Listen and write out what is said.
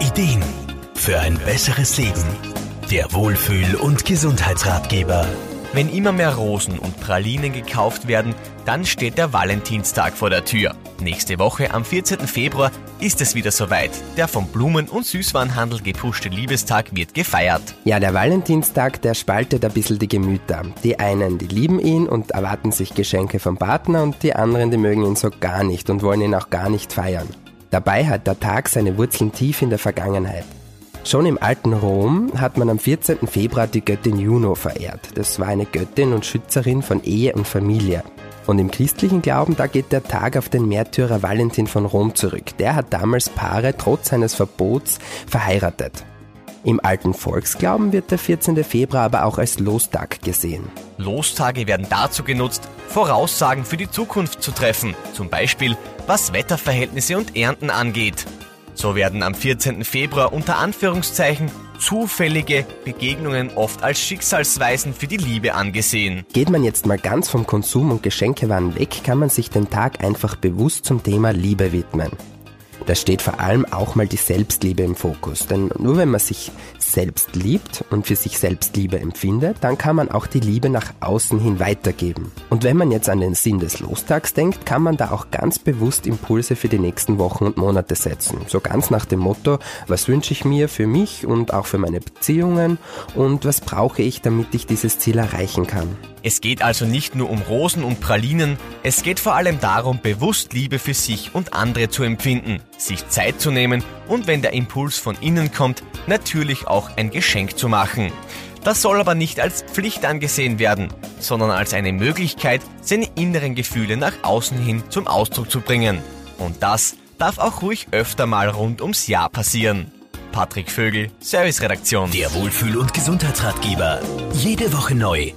Ideen für ein besseres Leben. Der Wohlfühl- und Gesundheitsratgeber. Wenn immer mehr Rosen und Pralinen gekauft werden, dann steht der Valentinstag vor der Tür. Nächste Woche, am 14. Februar, ist es wieder soweit. Der vom Blumen- und Süßwarenhandel gepuschte Liebestag wird gefeiert. Ja, der Valentinstag, der spaltet ein bisschen die Gemüter. Die einen, die lieben ihn und erwarten sich Geschenke vom Partner und die anderen, die mögen ihn so gar nicht und wollen ihn auch gar nicht feiern. Dabei hat der Tag seine Wurzeln tief in der Vergangenheit. Schon im alten Rom hat man am 14. Februar die Göttin Juno verehrt. Das war eine Göttin und Schützerin von Ehe und Familie. Und im christlichen Glauben, da geht der Tag auf den Märtyrer Valentin von Rom zurück. Der hat damals Paare trotz seines Verbots verheiratet. Im alten Volksglauben wird der 14. Februar aber auch als Lostag gesehen. Lostage werden dazu genutzt, Voraussagen für die Zukunft zu treffen, zum Beispiel was Wetterverhältnisse und Ernten angeht. So werden am 14. Februar unter Anführungszeichen zufällige Begegnungen oft als Schicksalsweisen für die Liebe angesehen. Geht man jetzt mal ganz vom Konsum und Geschenkewaren weg, kann man sich den Tag einfach bewusst zum Thema Liebe widmen. Da steht vor allem auch mal die Selbstliebe im Fokus. Denn nur wenn man sich selbst liebt und für sich selbst Liebe empfindet, dann kann man auch die Liebe nach außen hin weitergeben. Und wenn man jetzt an den Sinn des Lostags denkt, kann man da auch ganz bewusst Impulse für die nächsten Wochen und Monate setzen. So ganz nach dem Motto, was wünsche ich mir für mich und auch für meine Beziehungen und was brauche ich, damit ich dieses Ziel erreichen kann. Es geht also nicht nur um Rosen und Pralinen, es geht vor allem darum, bewusst Liebe für sich und andere zu empfinden, sich Zeit zu nehmen und wenn der Impuls von innen kommt, natürlich auch ein Geschenk zu machen. Das soll aber nicht als Pflicht angesehen werden, sondern als eine Möglichkeit, seine inneren Gefühle nach außen hin zum Ausdruck zu bringen. Und das darf auch ruhig öfter mal rund ums Jahr passieren. Patrick Vögel, Serviceredaktion. Der Wohlfühl- und Gesundheitsratgeber. Jede Woche neu